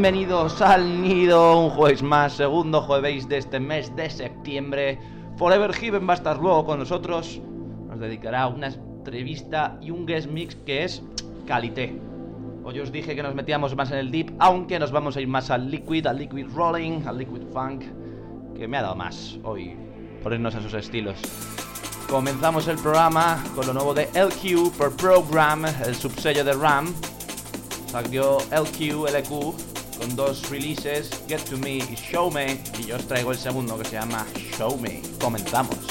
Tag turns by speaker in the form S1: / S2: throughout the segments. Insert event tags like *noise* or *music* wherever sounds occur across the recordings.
S1: Bienvenidos al nido, un jueves más, segundo jueves de este mes de septiembre. Forever Heaven va a estar luego con nosotros. Nos dedicará una entrevista y un guest mix que es calité. Hoy os dije que nos metíamos más en el deep, aunque nos vamos a ir más al liquid, al liquid rolling, al liquid funk, que me ha dado más hoy ponernos a sus estilos. Comenzamos el programa con lo nuevo de LQ per Program, el subsello de RAM. Salió LQ, LQ con dos releases, Get to Me y Show Me, y yo os traigo el segundo que se llama Show Me. Comenzamos.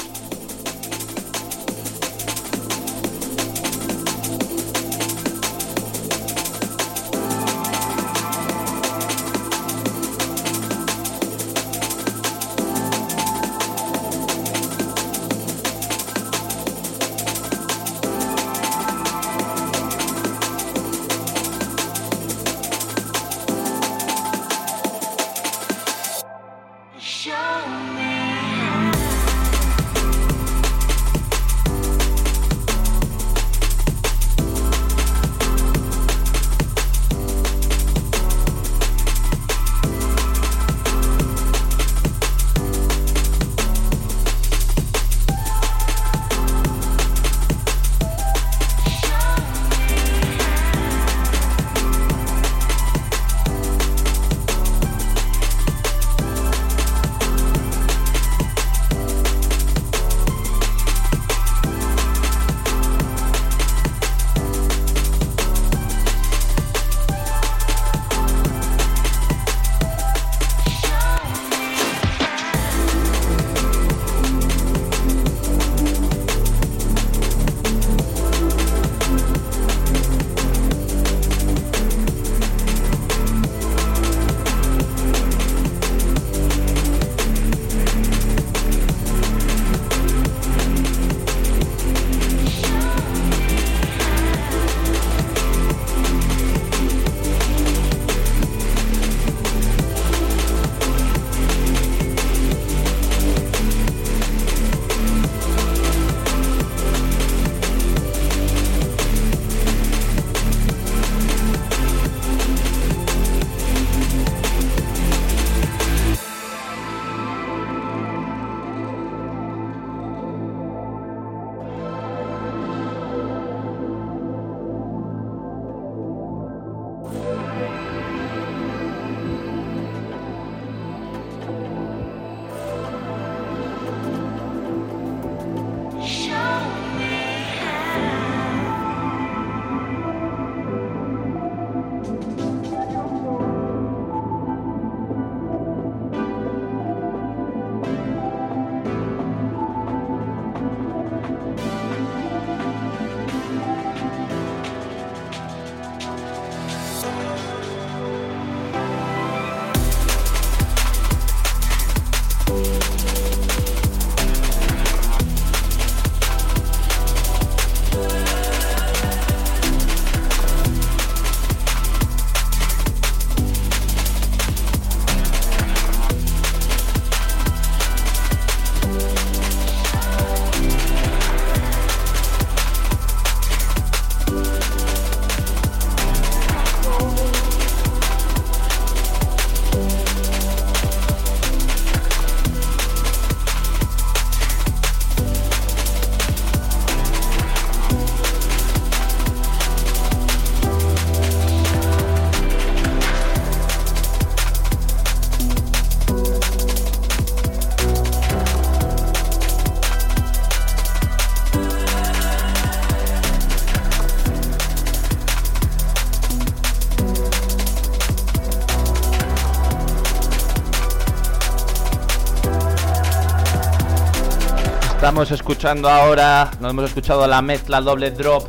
S2: Estamos escuchando ahora, nos hemos escuchado la mezcla doble drop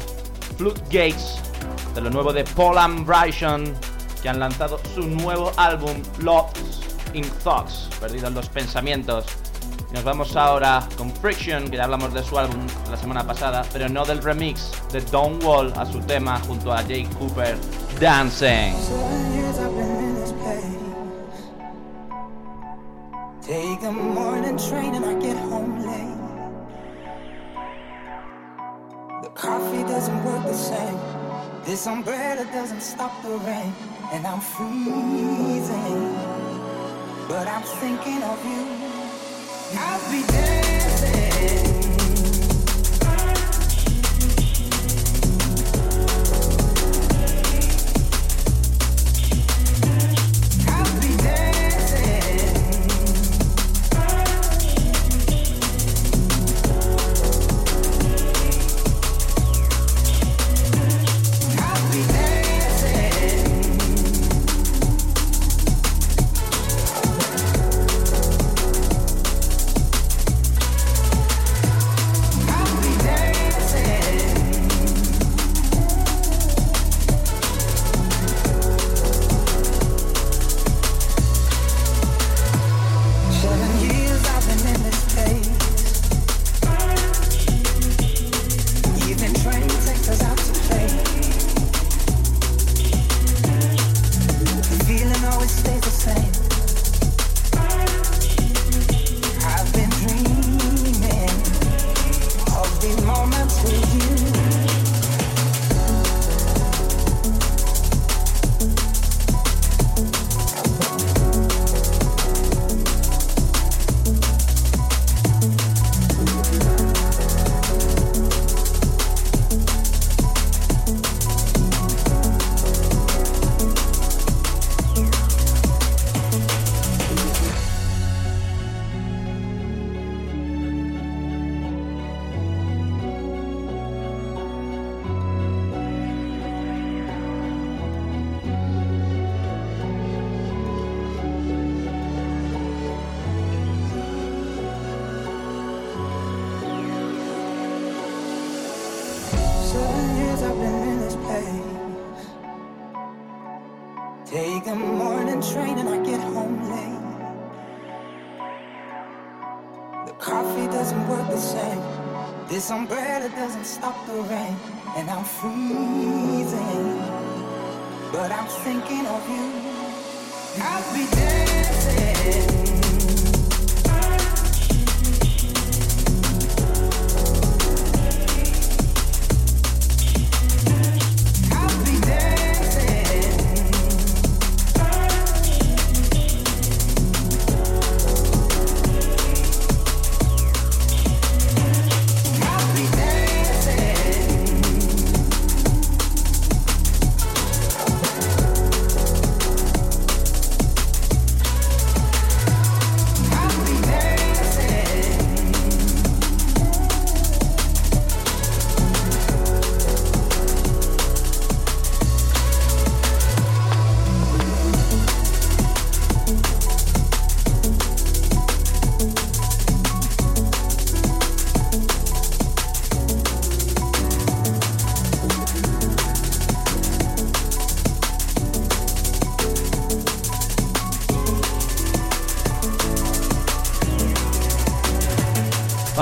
S2: Gates de lo nuevo de Paul and Bryson que han lanzado su nuevo álbum Lost in Thoughts, perdido en los pensamientos. Nos vamos ahora con Friction, que ya hablamos de su álbum la semana pasada, pero no del remix de Don Wall a su tema junto a Jake Cooper, Dancing. Take morning train and I get home coffee doesn't work the same. This umbrella doesn't stop the rain. And I'm freezing. But I'm thinking of you. I'll be dancing.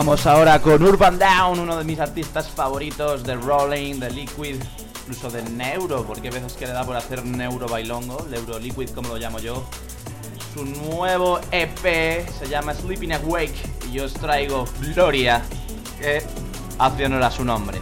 S2: Vamos ahora con Urban Down, uno de mis artistas favoritos de Rolling, de Liquid, incluso de Neuro, porque a veces que le da por hacer Neuro Bailongo, Neuro Liquid como lo llamo yo. Su nuevo EP se llama Sleeping Awake y yo os traigo Gloria, que hace honor a su nombre.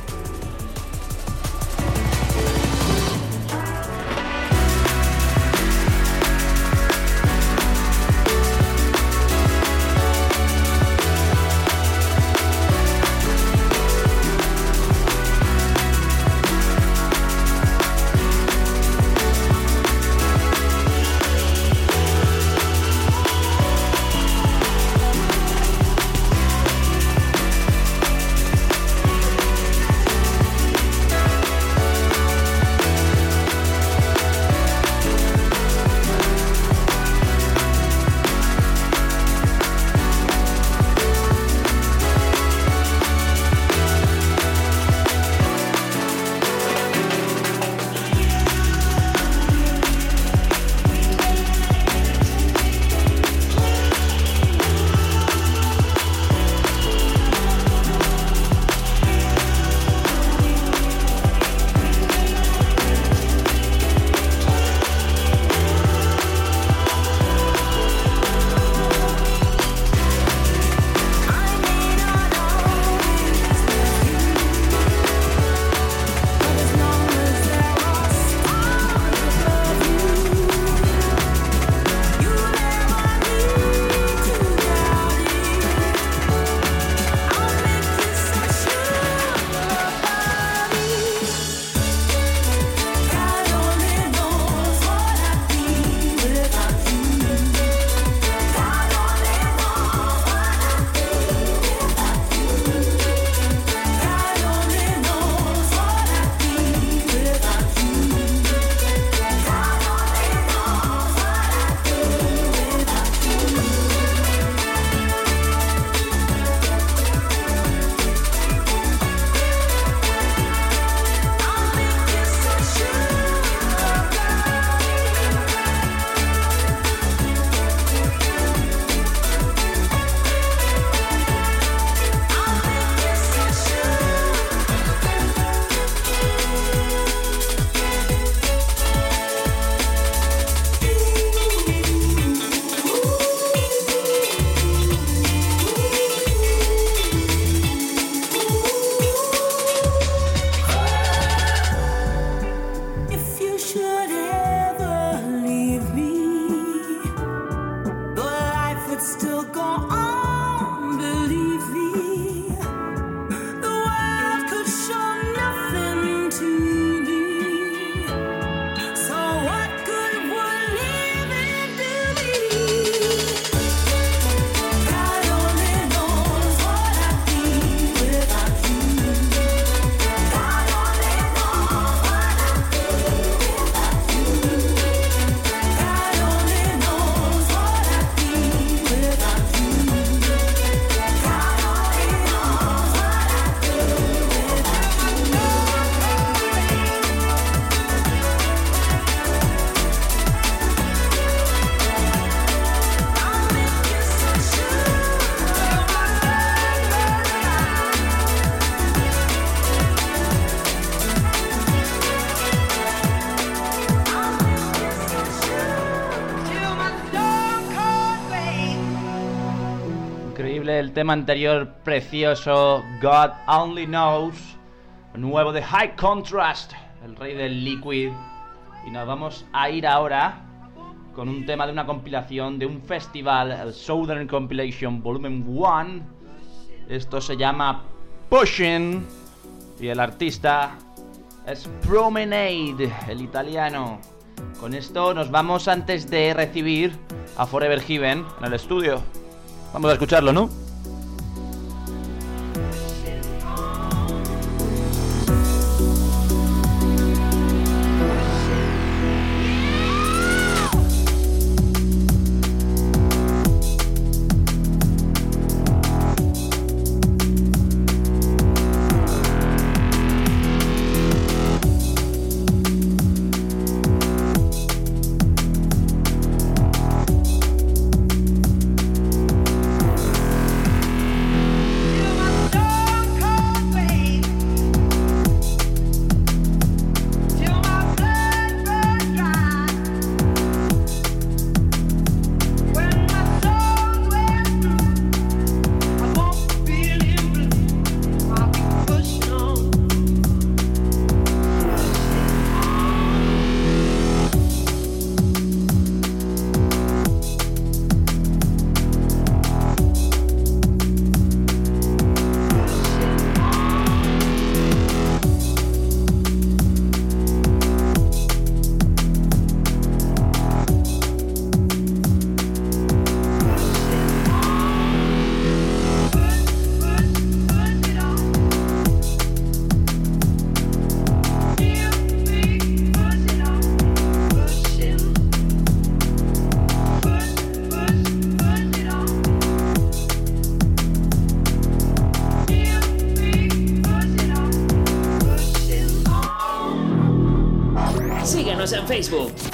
S1: Tema anterior precioso, God Only Knows, nuevo de High Contrast, el rey del liquid. Y nos vamos a ir ahora con un tema de una compilación de un festival, el Southern Compilation Volumen 1. Esto se llama Pushing y el artista es Promenade, el italiano. Con esto nos vamos antes de recibir a Forever Given en el estudio. Vamos a escucharlo, ¿no?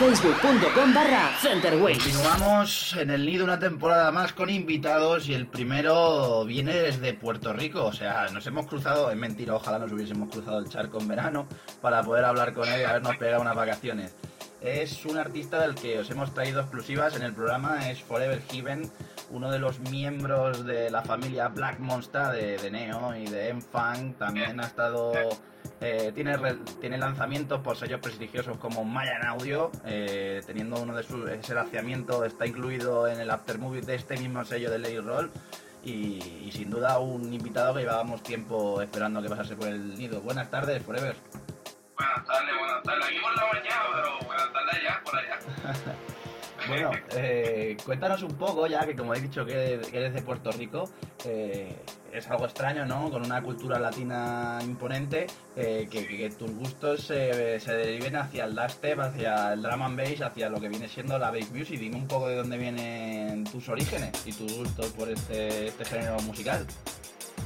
S3: facebook.com barra
S1: Continuamos en el nido una temporada más con invitados y el primero viene desde Puerto Rico, o sea, nos hemos cruzado, es mentira, ojalá nos hubiésemos cruzado el charco en verano para poder hablar con él y habernos pegado unas vacaciones. Es un artista del que os hemos traído exclusivas en el programa, es Forever Given, uno de los miembros de la familia Black Monster de, de Neo y de M-Funk, también ha estado eh, tiene, tiene lanzamientos por sellos prestigiosos como Mayan Audio, eh, teniendo uno de sus. Ese lanzamiento está incluido en el aftermovie de este mismo sello de Lady Roll. Y, sin duda un invitado que llevábamos tiempo esperando que pasase por el nido. Buenas tardes, Forever.
S4: Buenas tardes, buenas tardes. Aquí por la mañana, pero buenas tardes allá, por allá. *laughs*
S1: Bueno, eh, cuéntanos un poco, ya que como he dicho que eres de Puerto Rico, eh, es algo extraño, ¿no? Con una cultura latina imponente, eh, que, tus gustos se deriven hacia el dubstep, hacia el drum and bass, hacia lo que viene siendo la bass music. Dime un poco de dónde vienen tus orígenes y tus gustos por este, este género musical.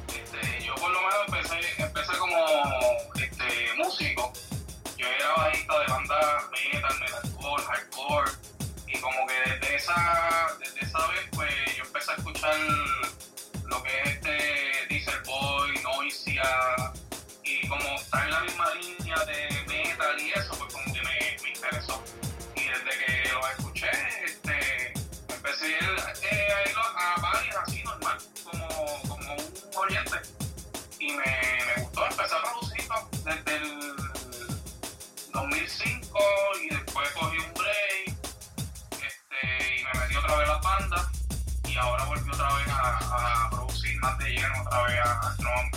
S4: Este, yo por lo menos empecé, como este, músico. Yo era bajista de banda metal, metalcore, hardcore como que desde esa, desde esa vez, pues yo empecé a escuchar lo que es este Diesel Boy, Noisia, y como está en la misma línea de metal y eso, pues como que me, me interesó. Y desde que lo escuché, este, empecé eh, a ir a varias así normal, como, como un oriente. Y me, me gustó, empecé a producir desde el 2005 y después cogí un otra vez la banda y ahora volvió otra vez a, producir más de lleno, otra vez a, drum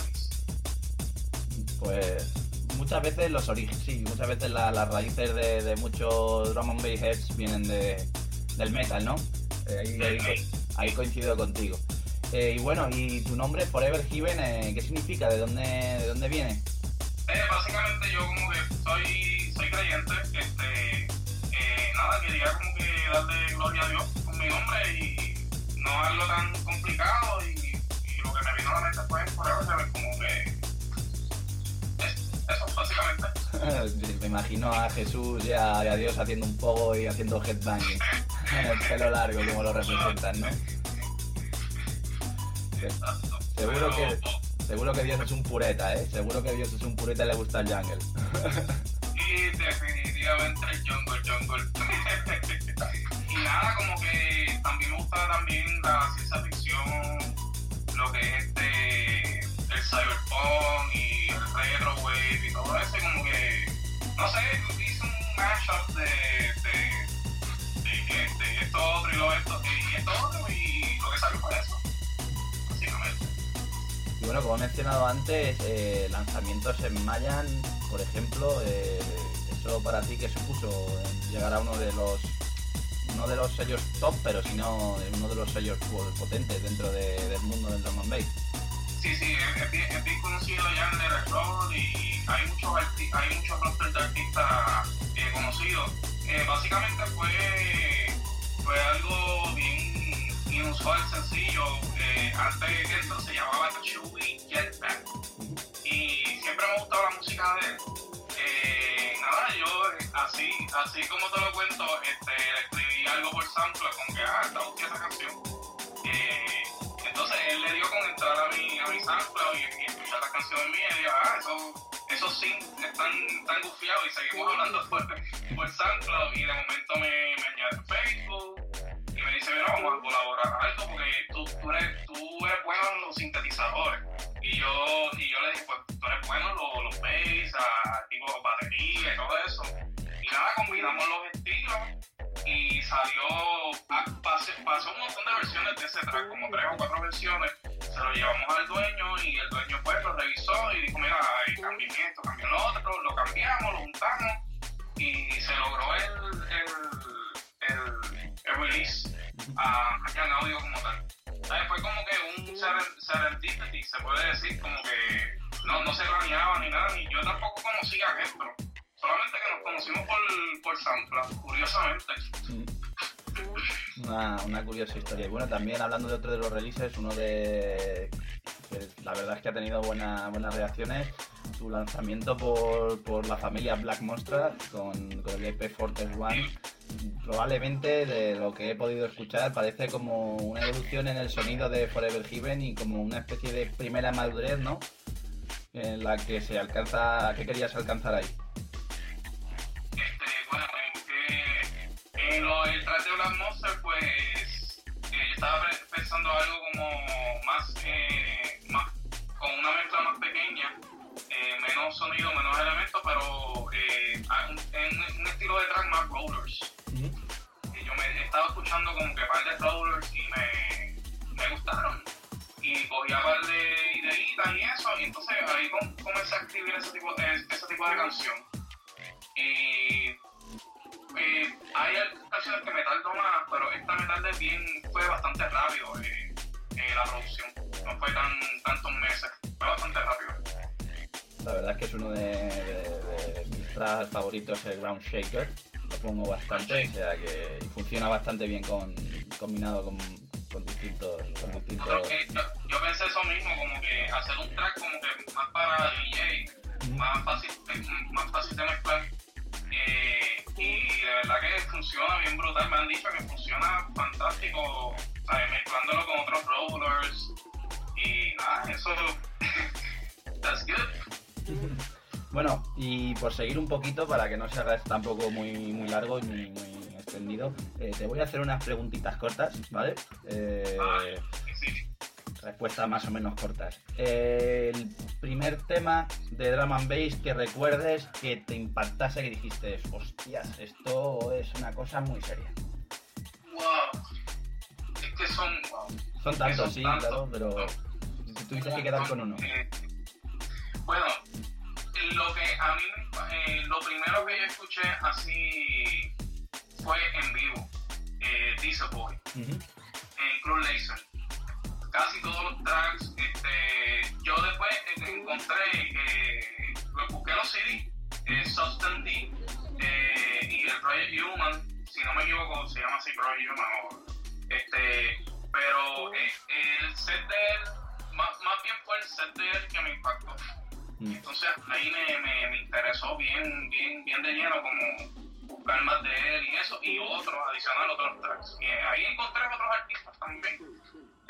S1: Pues muchas veces los orígenes, sí, muchas veces las raíces de, muchos drum and bass heads vienen de, del metal, ¿no? Eh, ahí, coincido contigo. Eh, y bueno, ¿y tu nombre, Forever Given, eh, qué significa? ¿De dónde, de dónde viene?
S4: básicamente yo como que soy, soy creyente, este, nada, quería como que darle gloria a Dios mi nombre y no algo tan complicado y, lo que me vino a la mente fue Forever como que eso básicamente. *laughs*
S1: me imagino a Jesús y a, Dios haciendo un poco y haciendo headbanging en el pelo largo como lo representan, ¿no? Seguro que, seguro que Dios es un pureta, ¿eh? Seguro que Dios es un pureta y le gusta el jungle. *laughs*
S4: y definitivamente el jungle, también la ciencia ficción, lo que es este, el cyberpunk y el retro wave y todo eso, como que, no sé, hice un mashup de, de, de, esto otro y lo esto, y esto otro, y lo que salió fue eso, básicamente.
S1: Y bueno, como he mencionado antes, eh, lanzamientos en Mayan, por ejemplo, eh, eso para ti que supuso llegar a uno de los no de los sellos top, pero sino uno de los sellos pues, potentes dentro de- del mundo del drum and bass.
S4: Sí, sí, es, bien, es bien conocido ya en el rock y hay muchos, hay muchos rosters de artistas eh, conocidos. Eh, básicamente fue, fue algo bien inusual, sencillo. Eh, antes que eso se llamaba Chewy Jetpack y siempre me ha gustado la música de él. Nada, yo eh, así, así como te lo cuento, este, escribí algo por SoundCloud como que, ah, está gustando esa canción. Eh, entonces él le dio con entrar a mi, a mi SoundCloud y, y escuchar las canciones mías y dijo, ah, eso, esos sí están, están gufiados y seguimos *laughs* hablando por, por y de momento me, me añade Facebook y me dice, mira, vamos a colaborar algo porque tú, eres, tú eres bueno en los sintetizadores. Y yo, y yo le dije, pues tú eres bueno en los, los bass, a, tipo batería y todo eso. Y nada, combinamos los estilos y salió, pasé- pasó un montón de versiones de ese track, como tres o cuatro versiones. Se lo llevamos al dueño y el dueño pues lo revisó y dijo, mira, ay, cambien esto, cambien lo otro, lo cambiamos, lo juntamos y se logró el release a, en audio como tal. ¿Sabes? Fue como que un seren- serendipity, se puede decir, como que no, no se planeaba ni nada, ni yo tampoco conocía a Gestro. Solamente que nos conocimos por, por SoundCloud, curiosamente.
S1: Una, curiosa historia. Y bueno, también hablando de otro de los releases, uno de la verdad es que ha tenido buena- buenas reacciones, tu lanzamiento por, por la familia Black Monster con, el EP Fortress One. Probablemente de lo que he podido escuchar parece como una evolución en el sonido de Forever Given y como una especie de primera madurez, ¿no? En la que se alcanza, ¿qué querías alcanzar ahí?
S4: Este, el track de Black Monster, pues eh, yo estaba pensando algo como más, eh, más con una mezcla más pequeña, eh, menos sonido, menos elementos, pero en un estilo de track más rollers. Yo me estaba escuchando como que par de rollers y me, me gustaron. Y cogía par de ideitas y eso, y entonces ahí com- comencé a escribir ese tipo, ese tipo de canción. Y eh, hay canciones que me tardo más, pero esta me tardé bien, fue bastante rápido eh, eh, la producción. No fue tan tantos meses, fue bastante rápido.
S1: La verdad es que es uno de, de- de mis tracks favoritos, el Ground Shaker. Lo pongo bastante, o sea que funciona bastante bien con, combinado con, con distintos, con
S4: Yo, creo
S1: distintos.
S4: que, yo, yo pensé eso mismo, como que hacer un track como que más para DJ, más fácil, más fácil de mezclar. Funciona bien brutal, me han dicho que funciona fantástico, ¿sabes? mezclándolo con otros rollers. Y nada, eso. *laughs* That's good.
S1: Bueno, y por seguir un poquito, para que no se haga tampoco muy, muy largo y muy, extendido, eh, te voy a hacer unas preguntitas cortas, ¿vale? Eh,
S4: sí.
S1: Respuestas más o menos cortas. Eh, el primer tema de Drum and Bass que recuerdes que te impactase, que dijiste, hostias, esto es una cosa muy seria.
S4: Wow. Es que son. Wow.
S1: Son tantos,
S4: Son
S1: sí,
S4: tantos.
S1: claro, pero si tuvieses que quedar con uno.
S4: Eh, Bueno, lo que a mí, eh, lo primero que yo escuché así fue en vivo, eh, Diesel Boy, en Club Laser. Casi todos los tracks, este, yo después eh, encontré, eh, busqué los CD, eh, Substance D eh, y el Project Human, si no me equivoco, se llama así Project Human, este, pero eh, el set de él, más, más bien fue el set de él que me impactó.
S1: Mm.
S4: Entonces ahí me, me, me interesó bien, bien, bien de lleno como buscar más de él y eso, y otros, adicional otros tracks. Y ahí encontré otros artistas también.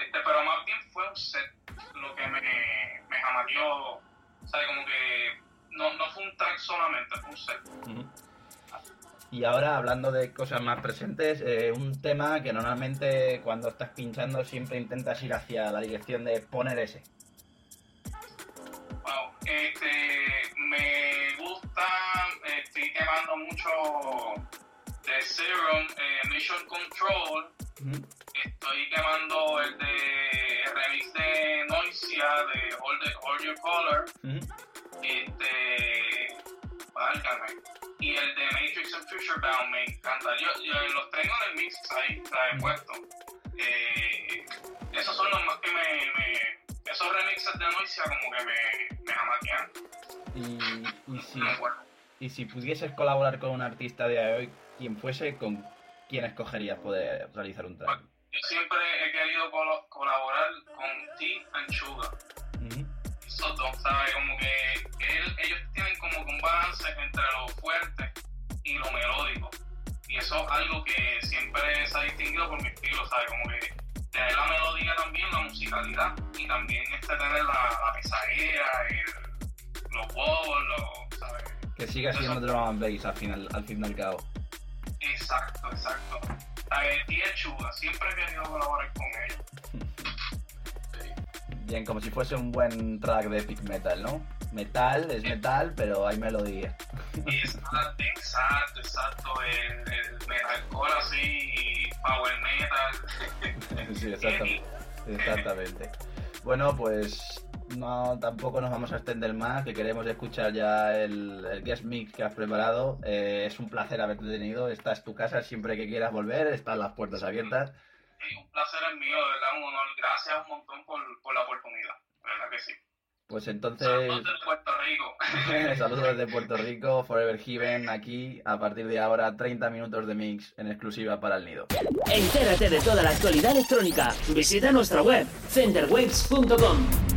S4: Este, pero más bien fue un set lo que me, me ¿sabes? Como que no, no fue un track solamente, fue un set.
S1: Y ahora, hablando de cosas más presentes, eh, un tema que normalmente cuando estás pinchando siempre intentas ir hacia la dirección de poner ese.
S4: Wow, este, me gusta, eh, estoy quemando mucho de Serum, eh, Mission Control. Estoy quemando el de el remix de Noisia de All, the, All Your Color, este, válgame, y el de Matrix and Future Bound me encanta, yo, yo los tengo en el mix ahí, la he puesto, eh, esos son los más que me, me esos remixes de Noisia como que me, me jamaquean,
S1: Y, y, si,
S4: no
S1: y si pudieses colaborar con un artista de hoy, quien fuese, ¿con quién escogerías poder realizar un track?
S4: Yo siempre he querido colaborar con T and Sugar.
S1: Ujú.
S4: Esos dos, ¿sabes? Como que él- ellos tienen como que un balance entre lo fuerte y lo melódico. Y eso es algo que siempre se ha distinguido por mi estilo, ¿sabes? Como que tener la melodía también, la musicalidad, y también este tener la, la pesadilla, el- los bobos, los, ¿sabes?
S1: Que siga siendo drum and bass al final, al fin y al cabo.
S4: Exacto, exacto. And Sugar, siempre he querido colaborar con ellos. Sí.
S1: Bien, como si fuese un buen track de epic metal, ¿no? Metal es metal, pero hay melodía. *laughs*
S4: Exacto, exacto, exacto. El, el metalcore así, power metal.
S1: Sí, exactamente. *laughs* Exactamente. Bueno, pues no tampoco nos vamos a extender más, que queremos escuchar ya el, el guest mix que has preparado. Eh, es un placer haberte tenido. Esta es tu casa siempre que quieras volver, están las puertas abiertas.
S4: Sí, un placer es mío, de verdad, un honor. Gracias un montón por, por la oportunidad, de verdad que sí.
S1: Pues entonces,
S4: Saludos de Puerto Rico.
S1: saludos desde Puerto Rico, *laughs* *laughs* Forever Heaven, aquí, a partir de ahora, 30 minutos de mix en exclusiva para el nido.
S3: Entérate de toda la actualidad electrónica. Visita nuestra web, centerwaves.com.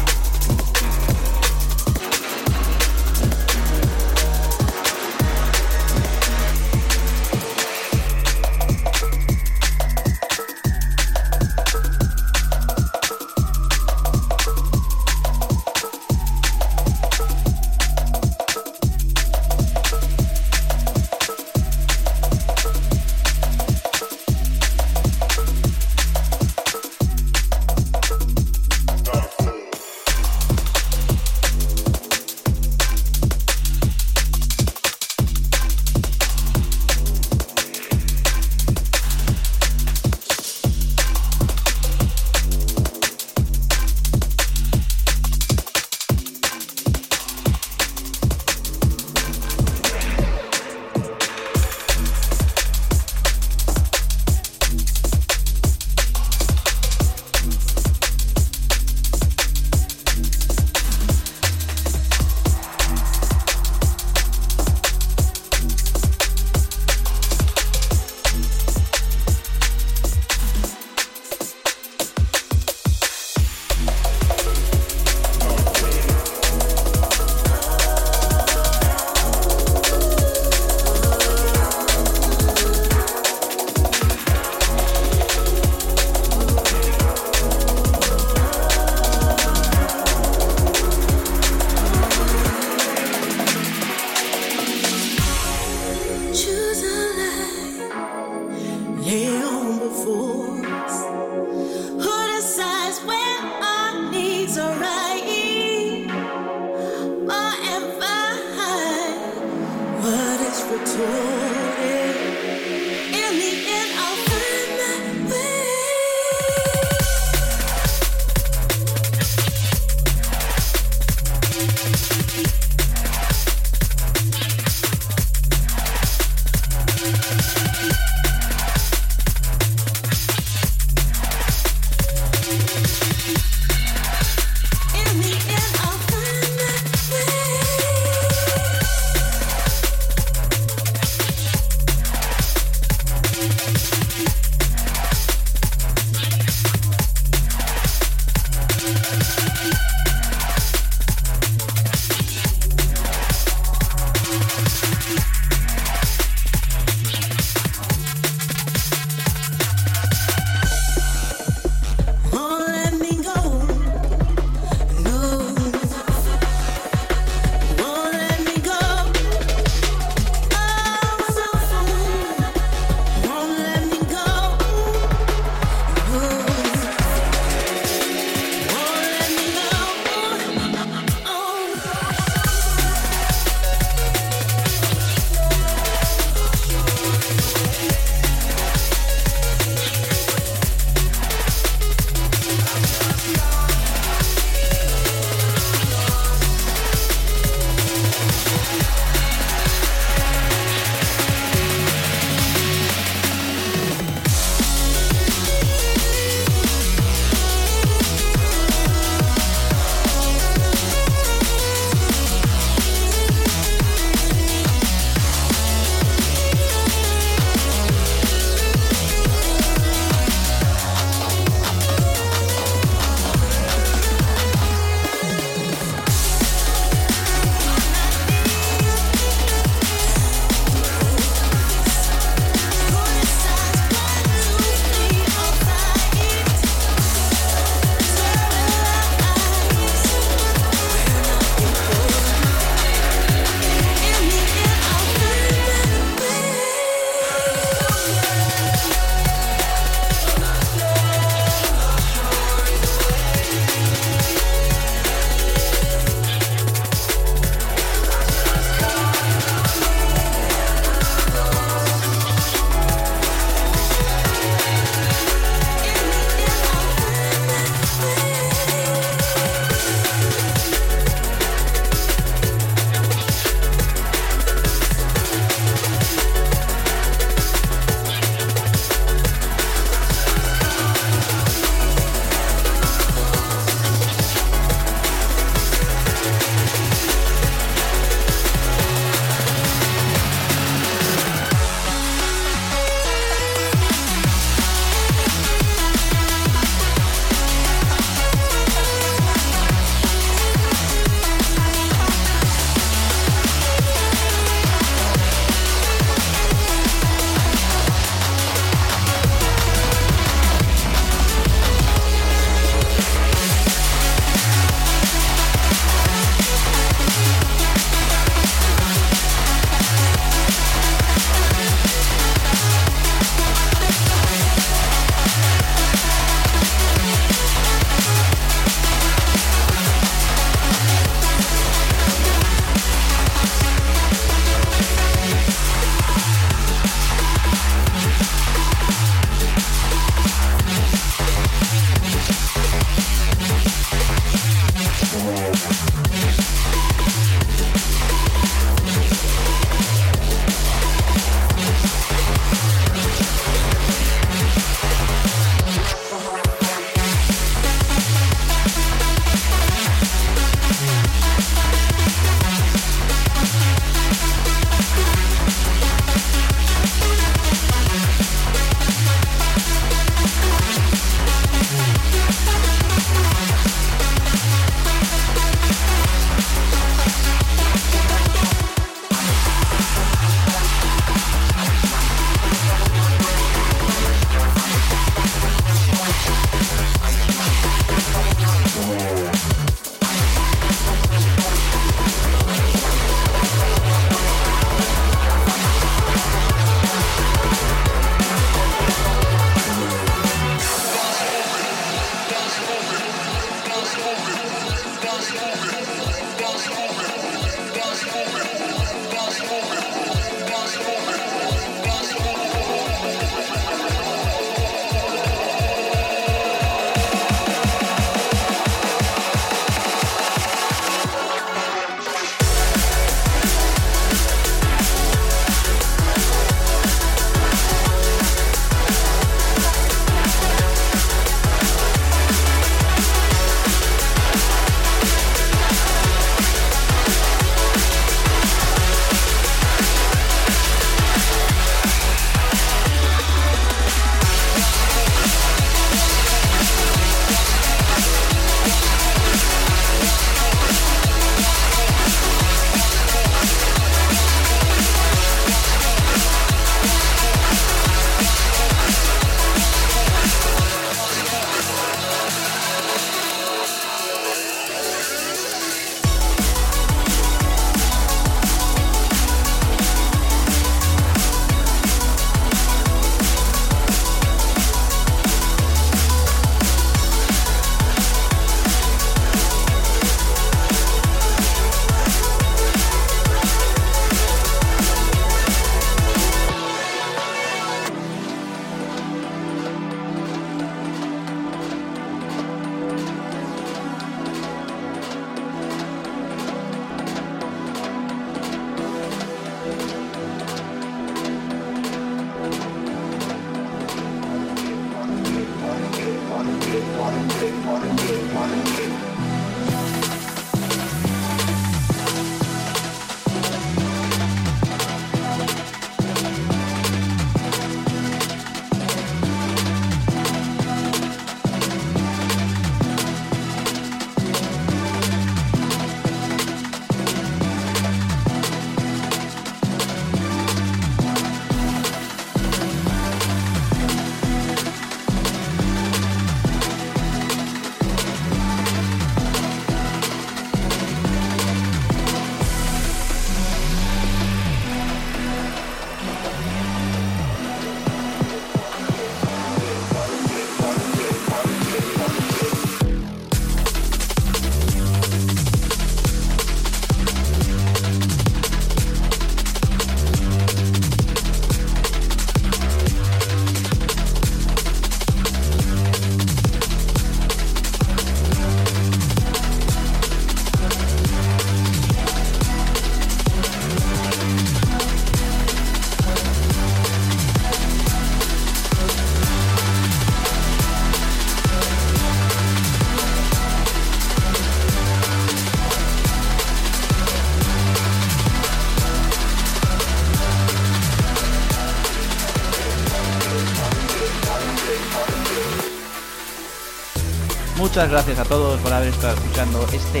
S1: Muchas gracias a todos por haber estado escuchando este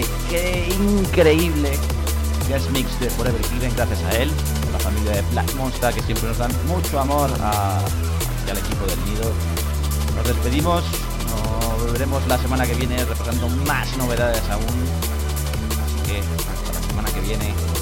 S1: increíble guest mix de Forever Given. Gracias a él, a la familia de Black Monster que siempre nos dan mucho amor y al equipo del nido. Nos despedimos, nos volveremos la semana que viene repasando más novedades aún. Así que hasta la semana que viene.